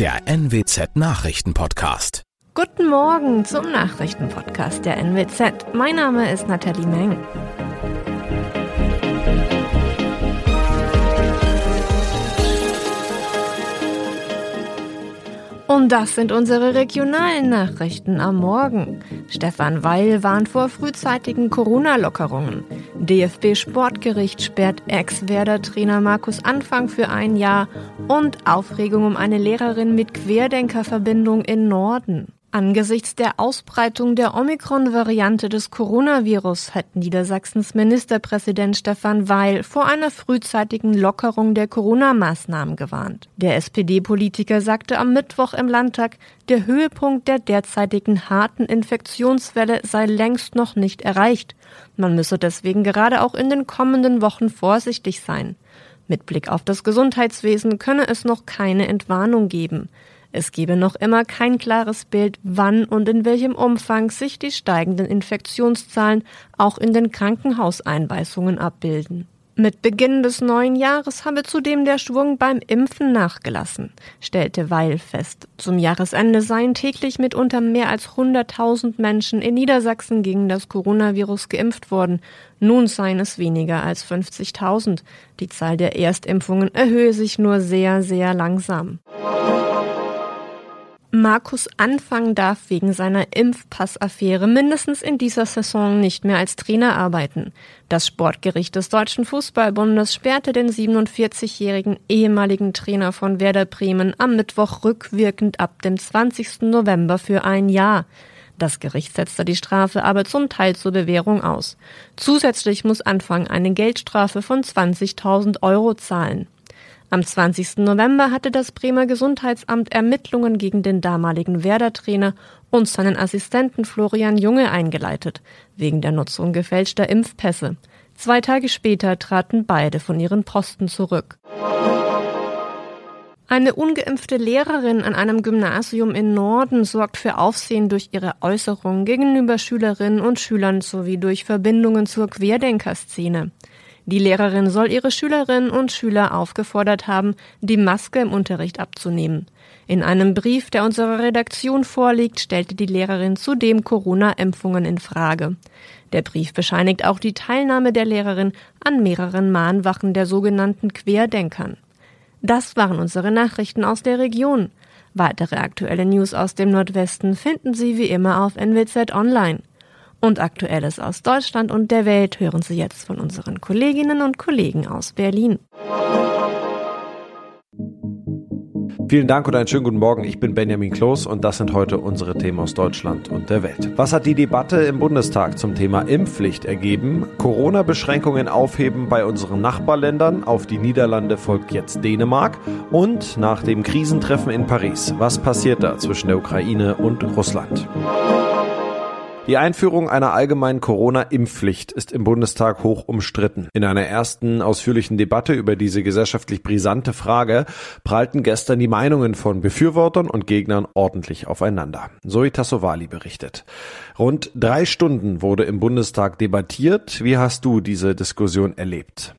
der NWZ Nachrichtenpodcast. Guten Morgen zum Nachrichtenpodcast der NWZ. Mein Name ist Nathalie Meng. Und das sind unsere regionalen Nachrichten am Morgen. Stefan Weil warnt vor frühzeitigen Corona-Lockerungen. DFB Sportgericht sperrt Ex-Werder-Trainer Markus Anfang für ein Jahr und Aufregung um eine Lehrerin mit Querdenkerverbindung in Norden. Angesichts der Ausbreitung der Omikron-Variante des Coronavirus hat Niedersachsens Ministerpräsident Stefan Weil vor einer frühzeitigen Lockerung der Corona-Maßnahmen gewarnt. Der SPD-Politiker sagte am Mittwoch im Landtag, der Höhepunkt der derzeitigen harten Infektionswelle sei längst noch nicht erreicht. Man müsse deswegen gerade auch in den kommenden Wochen vorsichtig sein. Mit Blick auf das Gesundheitswesen könne es noch keine Entwarnung geben. Es gebe noch immer kein klares Bild, wann und in welchem Umfang sich die steigenden Infektionszahlen auch in den Krankenhauseinweisungen abbilden. Mit Beginn des neuen Jahres habe zudem der Schwung beim Impfen nachgelassen, stellte Weil fest. Zum Jahresende seien täglich mitunter mehr als 100.000 Menschen in Niedersachsen gegen das Coronavirus geimpft worden. Nun seien es weniger als 50.000. Die Zahl der Erstimpfungen erhöhe sich nur sehr, sehr langsam. Markus Anfang darf wegen seiner Impfpassaffäre mindestens in dieser Saison nicht mehr als Trainer arbeiten. Das Sportgericht des Deutschen Fußballbundes sperrte den 47-jährigen ehemaligen Trainer von Werder Bremen am Mittwoch rückwirkend ab dem 20. November für ein Jahr. Das Gericht setzte die Strafe aber zum Teil zur Bewährung aus. Zusätzlich muss Anfang eine Geldstrafe von 20.000 Euro zahlen. Am 20. November hatte das Bremer Gesundheitsamt Ermittlungen gegen den damaligen Werder-Trainer und seinen Assistenten Florian Junge eingeleitet, wegen der Nutzung gefälschter Impfpässe. Zwei Tage später traten beide von ihren Posten zurück. Eine ungeimpfte Lehrerin an einem Gymnasium in Norden sorgt für Aufsehen durch ihre Äußerungen gegenüber Schülerinnen und Schülern sowie durch Verbindungen zur Querdenkerszene. Die Lehrerin soll ihre Schülerinnen und Schüler aufgefordert haben, die Maske im Unterricht abzunehmen. In einem Brief, der unserer Redaktion vorliegt, stellte die Lehrerin zudem Corona-Impfungen in Frage. Der Brief bescheinigt auch die Teilnahme der Lehrerin an mehreren Mahnwachen der sogenannten Querdenkern. Das waren unsere Nachrichten aus der Region. Weitere aktuelle News aus dem Nordwesten finden Sie wie immer auf NWZ Online. Und Aktuelles aus Deutschland und der Welt hören Sie jetzt von unseren Kolleginnen und Kollegen aus Berlin. Vielen Dank und einen schönen guten Morgen. Ich bin Benjamin Kloß und das sind heute unsere Themen aus Deutschland und der Welt. Was hat die Debatte im Bundestag zum Thema Impfpflicht ergeben? Corona-Beschränkungen aufheben bei unseren Nachbarländern. Auf die Niederlande folgt jetzt Dänemark. Und nach dem Krisentreffen in Paris. Was passiert da zwischen der Ukraine und Russland? Die Einführung einer allgemeinen Corona-Impfpflicht ist im Bundestag hoch umstritten. In einer ersten ausführlichen Debatte über diese gesellschaftlich brisante Frage prallten gestern die Meinungen von Befürwortern und Gegnern ordentlich aufeinander. Zoe Tassovali berichtet. Rund drei Stunden wurde im Bundestag debattiert. Wie hast du diese Diskussion erlebt?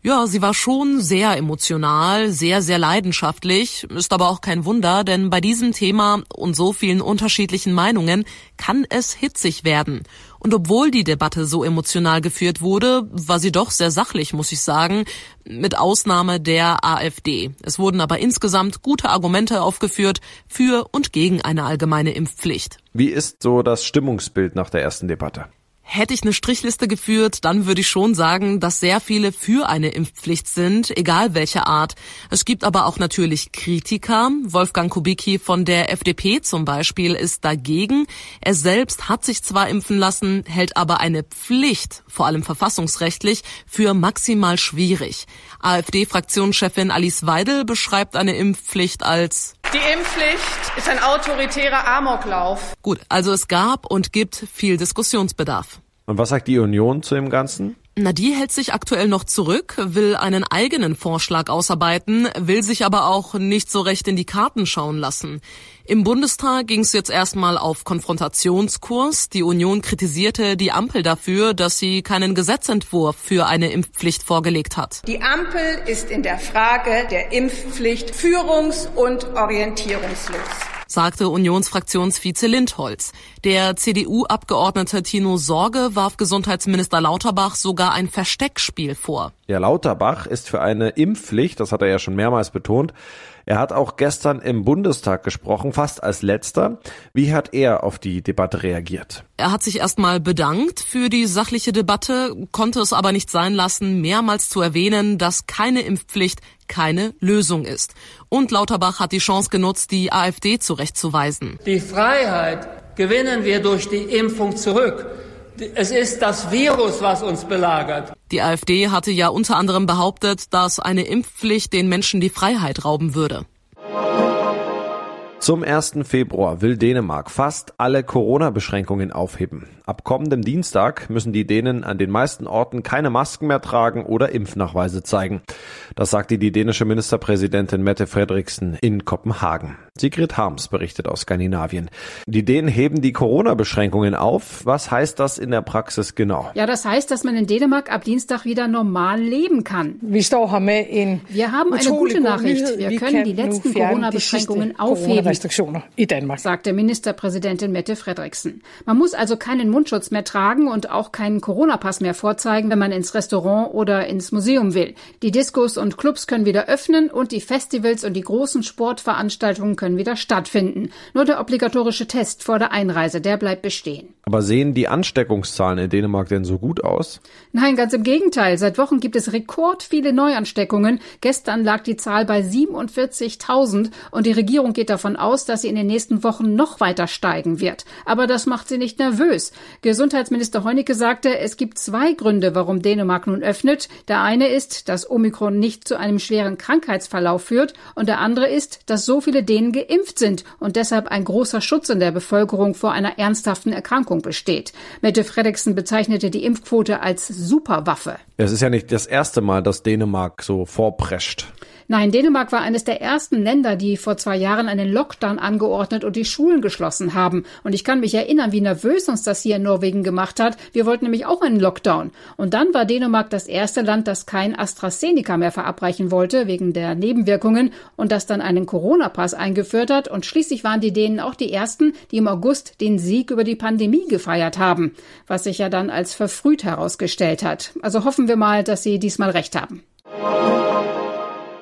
Ja, sie war schon sehr emotional, sehr, sehr leidenschaftlich. Ist aber auch kein Wunder, denn bei diesem Thema und so vielen unterschiedlichen Meinungen kann es hitzig werden. Und obwohl die Debatte so emotional geführt wurde, war sie doch sehr sachlich, muss ich sagen, mit Ausnahme der AfD. Es wurden aber insgesamt gute Argumente aufgeführt für und gegen eine allgemeine Impfpflicht. Wie ist so das Stimmungsbild nach der ersten Debatte? Hätte ich eine Strichliste geführt, dann würde ich schon sagen, dass sehr viele für eine Impfpflicht sind, egal welche Art. Es gibt aber auch natürlich Kritiker. Wolfgang Kubicki von der FDP zum Beispiel ist dagegen. Er selbst hat sich zwar impfen lassen, hält aber eine Pflicht, vor allem verfassungsrechtlich, für maximal schwierig. AfD-Fraktionschefin Alice Weidel beschreibt eine Impfpflicht als die Impfpflicht ist ein autoritärer Amoklauf. Gut, also es gab und gibt viel Diskussionsbedarf. Und was sagt die Union zu dem Ganzen? Na, die hält sich aktuell noch zurück, will einen eigenen Vorschlag ausarbeiten, will sich aber auch nicht so recht in die Karten schauen lassen. Im Bundestag ging es jetzt erstmal auf Konfrontationskurs. Die Union kritisierte die Ampel dafür, dass sie keinen Gesetzentwurf für eine Impfpflicht vorgelegt hat. Die Ampel ist in der Frage der Impfpflicht führungs- und orientierungslos sagte Unionsfraktionsvize Lindholz. Der CDU-Abgeordnete Tino Sorge warf Gesundheitsminister Lauterbach sogar ein Versteckspiel vor. Ja, Lauterbach ist für eine Impfpflicht, das hat er ja schon mehrmals betont, er hat auch gestern im Bundestag gesprochen, fast als letzter. Wie hat er auf die Debatte reagiert? Er hat sich erstmal bedankt für die sachliche Debatte, konnte es aber nicht sein lassen, mehrmals zu erwähnen, dass keine Impfpflicht keine Lösung ist. Und Lauterbach hat die Chance genutzt, die AfD zurechtzuweisen. Die Freiheit gewinnen wir durch die Impfung zurück. Es ist das Virus, was uns belagert. Die AfD hatte ja unter anderem behauptet, dass eine Impfpflicht den Menschen die Freiheit rauben würde. Zum 1. Februar will Dänemark fast alle Corona-Beschränkungen aufheben. Ab kommendem Dienstag müssen die Dänen an den meisten Orten keine Masken mehr tragen oder Impfnachweise zeigen. Das sagte die dänische Ministerpräsidentin Mette Frederiksen in Kopenhagen. Sigrid Harms berichtet aus Skandinavien. Die Dänen heben die Corona-Beschränkungen auf. Was heißt das in der Praxis genau? Ja, das heißt, dass man in Dänemark ab Dienstag wieder normal leben kann. Wir haben eine gute Nachricht. Wir können die letzten Corona-Beschränkungen aufheben, sagte Ministerpräsidentin Mette Frederiksen. Man muss also keinen Mundschutz mehr tragen und auch keinen Corona-Pass mehr vorzeigen, wenn man ins Restaurant oder ins Museum will. Die Diskos und Clubs können wieder öffnen und die Festivals und die großen Sportveranstaltungen können wieder stattfinden. Nur der obligatorische Test vor der Einreise, der bleibt bestehen. Aber sehen die Ansteckungszahlen in Dänemark denn so gut aus? Nein, ganz im Gegenteil. Seit Wochen gibt es rekord viele Neuansteckungen. Gestern lag die Zahl bei 47.000 und die Regierung geht davon aus, dass sie in den nächsten Wochen noch weiter steigen wird. Aber das macht sie nicht nervös. Gesundheitsminister Heunicke sagte, es gibt zwei Gründe, warum Dänemark nun öffnet. Der eine ist, dass Omikron nicht zu einem schweren Krankheitsverlauf führt und der andere ist, dass so viele Dänen geimpft sind und deshalb ein großer Schutz in der Bevölkerung vor einer ernsthaften Erkrankung besteht. Mette Fredriksen bezeichnete die Impfquote als Superwaffe. Es ist ja nicht das erste Mal, dass Dänemark so vorprescht. Nein, Dänemark war eines der ersten Länder, die vor zwei Jahren einen Lockdown angeordnet und die Schulen geschlossen haben. Und ich kann mich erinnern, wie nervös uns das hier in Norwegen gemacht hat. Wir wollten nämlich auch einen Lockdown. Und dann war Dänemark das erste Land, das kein AstraZeneca mehr verabreichen wollte, wegen der Nebenwirkungen, und das dann einen Corona-Pass eingeführt hat. Und schließlich waren die Dänen auch die ersten, die im August den Sieg über die Pandemie gefeiert haben, was sich ja dann als verfrüht herausgestellt hat. Also hoffen wir mal, dass sie diesmal recht haben.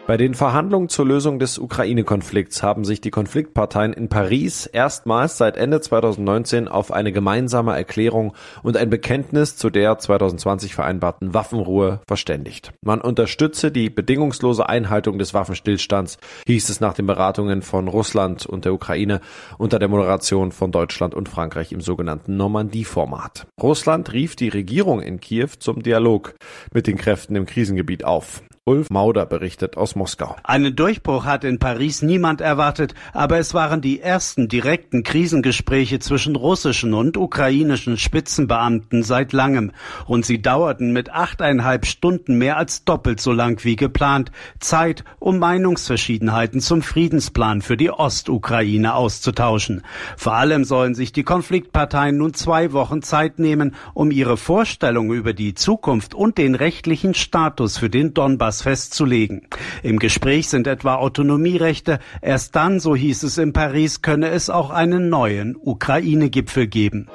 Bei den Verhandlungen zur Lösung des Ukraine-Konflikts haben sich die Konfliktparteien in Paris erstmals seit Ende 2019 auf eine gemeinsame Erklärung und ein Bekenntnis zu der 2020 vereinbarten Waffenruhe verständigt. Man unterstütze die bedingungslose Einhaltung des Waffenstillstands, hieß es nach den Beratungen von Russland und der Ukraine unter der Moderation von Deutschland und Frankreich im sogenannten Normandie-Format. Russland rief die Regierung in Kiew zum Dialog mit den Kräften im Krisengebiet auf. Ulf Mauder berichtet aus Moskau. Einen Durchbruch hat in Paris niemand erwartet, aber es waren die ersten direkten Krisengespräche zwischen russischen und ukrainischen Spitzenbeamten seit langem. Und sie dauerten mit achteinhalb Stunden mehr als doppelt so lang wie geplant. Zeit, um Meinungsverschiedenheiten zum Friedensplan für die Ostukraine auszutauschen. Vor allem sollen sich die Konfliktparteien nun zwei Wochen Zeit nehmen, um ihre Vorstellungen über die Zukunft und den rechtlichen Status für den Donbass etwas festzulegen. Im Gespräch sind etwa Autonomierechte. Erst dann, so hieß es in Paris, könne es auch einen neuen Ukraine-Gipfel geben.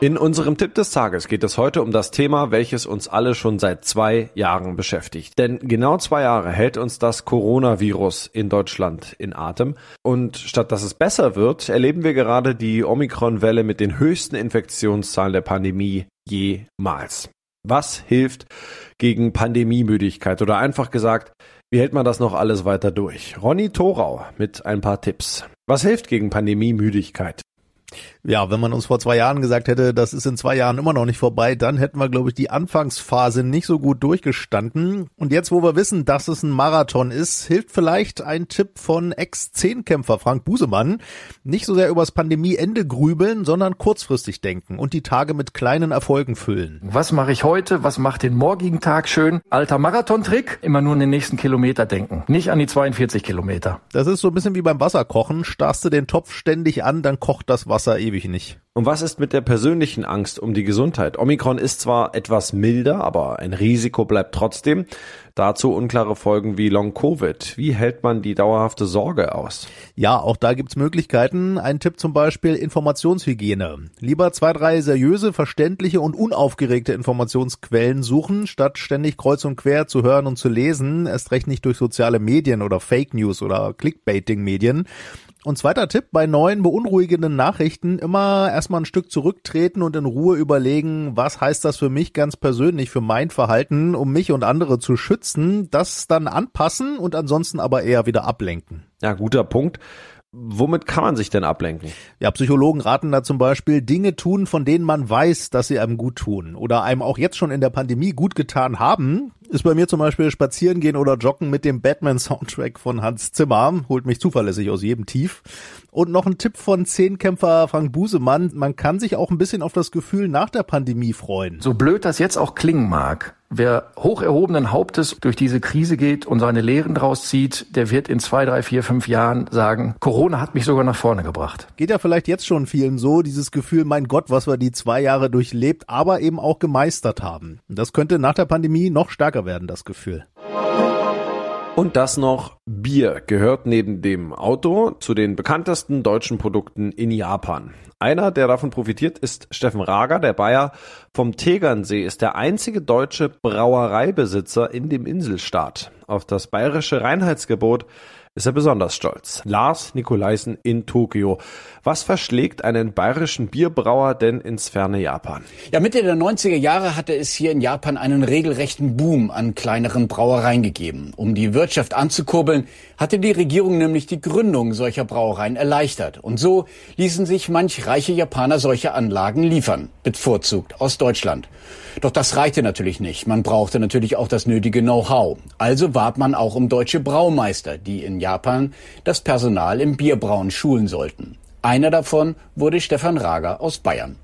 In unserem Tipp des Tages geht es heute um das Thema, welches uns alle schon seit zwei Jahren beschäftigt. Denn genau zwei Jahre hält uns das Coronavirus in Deutschland in Atem. Und statt dass es besser wird, erleben wir gerade die Omikron-Welle mit den höchsten Infektionszahlen der Pandemie jemals. Was hilft gegen Pandemiemüdigkeit? Oder einfach gesagt, wie hält man das noch alles weiter durch? Ronny Thorau mit ein paar Tipps. Was hilft gegen Pandemiemüdigkeit? Ja, wenn man uns vor zwei Jahren gesagt hätte, das ist in zwei Jahren immer noch nicht vorbei, dann hätten wir, glaube ich, die Anfangsphase nicht so gut durchgestanden. Und jetzt, wo wir wissen, dass es ein Marathon ist, hilft vielleicht ein Tipp von Ex-Zehnkämpfer Frank Busemann. Nicht so sehr übers Pandemieende grübeln, sondern kurzfristig denken und die Tage mit kleinen Erfolgen füllen. Was mache ich heute? Was macht den morgigen Tag schön? Alter Marathontrick? Immer nur an den nächsten Kilometer denken. Nicht an die 42 Kilometer. Das ist so ein bisschen wie beim Wasserkochen. Starrst du den Topf ständig an, dann kocht das Wasser ewig nicht. Und was ist mit der persönlichen Angst um die Gesundheit? Omikron ist zwar etwas milder, aber ein Risiko bleibt trotzdem. Dazu unklare Folgen wie Long-Covid. Wie hält man die dauerhafte Sorge aus? Ja, auch da gibt's Möglichkeiten. Ein Tipp zum Beispiel Informationshygiene. Lieber zwei, drei seriöse, verständliche und unaufgeregte Informationsquellen suchen, statt ständig kreuz und quer zu hören und zu lesen. Erst recht nicht durch soziale Medien oder Fake News oder Clickbaiting-Medien. Und zweiter Tipp, bei neuen beunruhigenden Nachrichten immer erstmal ein Stück zurücktreten und in Ruhe überlegen, was heißt das für mich ganz persönlich, für mein Verhalten, um mich und andere zu schützen, das dann anpassen und ansonsten aber eher wieder ablenken. Ja, guter Punkt. Womit kann man sich denn ablenken? Ja, Psychologen raten da zum Beispiel Dinge tun, von denen man weiß, dass sie einem gut tun oder einem auch jetzt schon in der Pandemie gut getan haben. Ist bei mir zum Beispiel spazieren gehen oder joggen mit dem Batman-Soundtrack von Hans Zimmer. Holt mich zuverlässig aus jedem Tief. Und noch ein Tipp von Zehnkämpfer Frank Busemann. Man kann sich auch ein bisschen auf das Gefühl nach der Pandemie freuen. So blöd das jetzt auch klingen mag. Wer hoch erhobenen Hauptes durch diese Krise geht und seine Lehren draus zieht, der wird in zwei, drei, vier, fünf Jahren sagen, Corona hat mich sogar nach vorne gebracht. Geht ja vielleicht jetzt schon vielen so, dieses Gefühl, mein Gott, was wir die zwei Jahre durchlebt, aber eben auch gemeistert haben. Das könnte nach der Pandemie noch stärker werden, das Gefühl. Und das noch Bier gehört neben dem Auto zu den bekanntesten deutschen Produkten in Japan. Einer, der davon profitiert, ist Steffen Rager, der Bayer vom Tegernsee, ist der einzige deutsche Brauereibesitzer in dem Inselstaat. Auf das bayerische Reinheitsgebot ist er besonders stolz. Lars Nikolaisen in Tokio. Was verschlägt einen bayerischen Bierbrauer denn ins ferne Japan? Ja, Mitte der 90er Jahre hatte es hier in Japan einen regelrechten Boom an kleineren Brauereien gegeben. Um die Wirtschaft anzukurbeln, hatte die Regierung nämlich die Gründung solcher Brauereien erleichtert. Und so ließen sich manch reiche Japaner solche Anlagen liefern, bevorzugt aus Deutschland. Doch das reichte natürlich nicht. Man brauchte natürlich auch das nötige Know-how. Also warb man auch um deutsche Braumeister, die in Japan das Personal im Bierbrauen schulen sollten. Einer davon wurde Stefan Rager aus Bayern.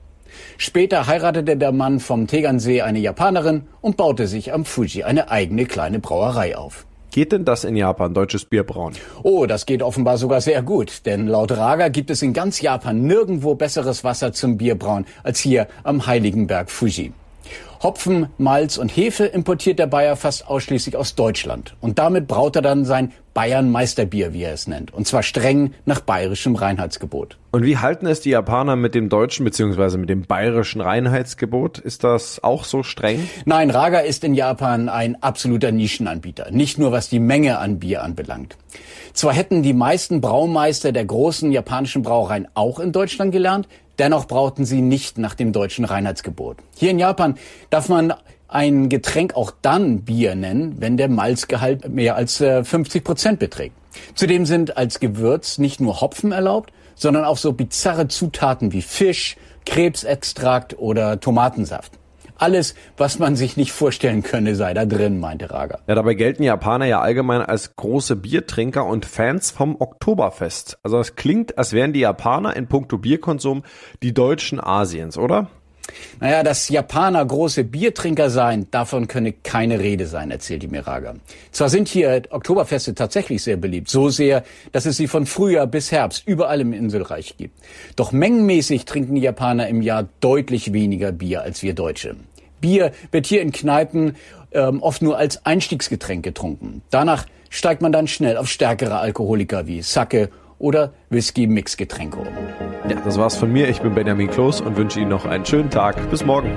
Später heiratete der Mann vom Tegernsee eine Japanerin und baute sich am Fuji eine eigene kleine Brauerei auf. Geht denn das in Japan, deutsches Bierbrauen? Oh, das geht offenbar sogar sehr gut, denn laut Raga gibt es in ganz Japan nirgendwo besseres Wasser zum Bierbrauen als hier am Heiligenberg Fuji. Hopfen, Malz und Hefe importiert der Bayer fast ausschließlich aus Deutschland. Und damit braut er dann sein Bayern Meisterbier, wie er es nennt. Und zwar streng nach bayerischem Reinheitsgebot. Und wie halten es die Japaner mit dem deutschen bzw. mit dem bayerischen Reinheitsgebot? Ist das auch so streng? Nein, Raga ist in Japan ein absoluter Nischenanbieter. Nicht nur was die Menge an Bier anbelangt. Zwar hätten die meisten Braumeister der großen japanischen Brauereien auch in Deutschland gelernt, Dennoch brauten sie nicht nach dem deutschen Reinheitsgebot. Hier in Japan darf man ein Getränk auch dann Bier nennen, wenn der Malzgehalt mehr als 50 äh, Prozent beträgt. Zudem sind als Gewürz nicht nur Hopfen erlaubt, sondern auch so bizarre Zutaten wie Fisch, Krebsextrakt oder Tomatensaft. Alles, was man sich nicht vorstellen könne, sei da drin, meinte Raga. Ja, dabei gelten Japaner ja allgemein als große Biertrinker und Fans vom Oktoberfest. Also es klingt, als wären die Japaner in puncto Bierkonsum die Deutschen Asiens, oder? Naja, dass Japaner große Biertrinker seien, davon könne keine Rede sein, erzählte Miraga. Zwar sind hier Oktoberfeste tatsächlich sehr beliebt, so sehr, dass es sie von Frühjahr bis Herbst überall im Inselreich gibt. Doch mengenmäßig trinken die Japaner im Jahr deutlich weniger Bier als wir Deutsche. Bier wird hier in Kneipen ähm, oft nur als Einstiegsgetränk getrunken. Danach steigt man dann schnell auf stärkere Alkoholiker wie Sake oder Whisky-Mixgetränke. Ja, das war's von mir. Ich bin Benjamin Kloß und wünsche Ihnen noch einen schönen Tag. Bis morgen.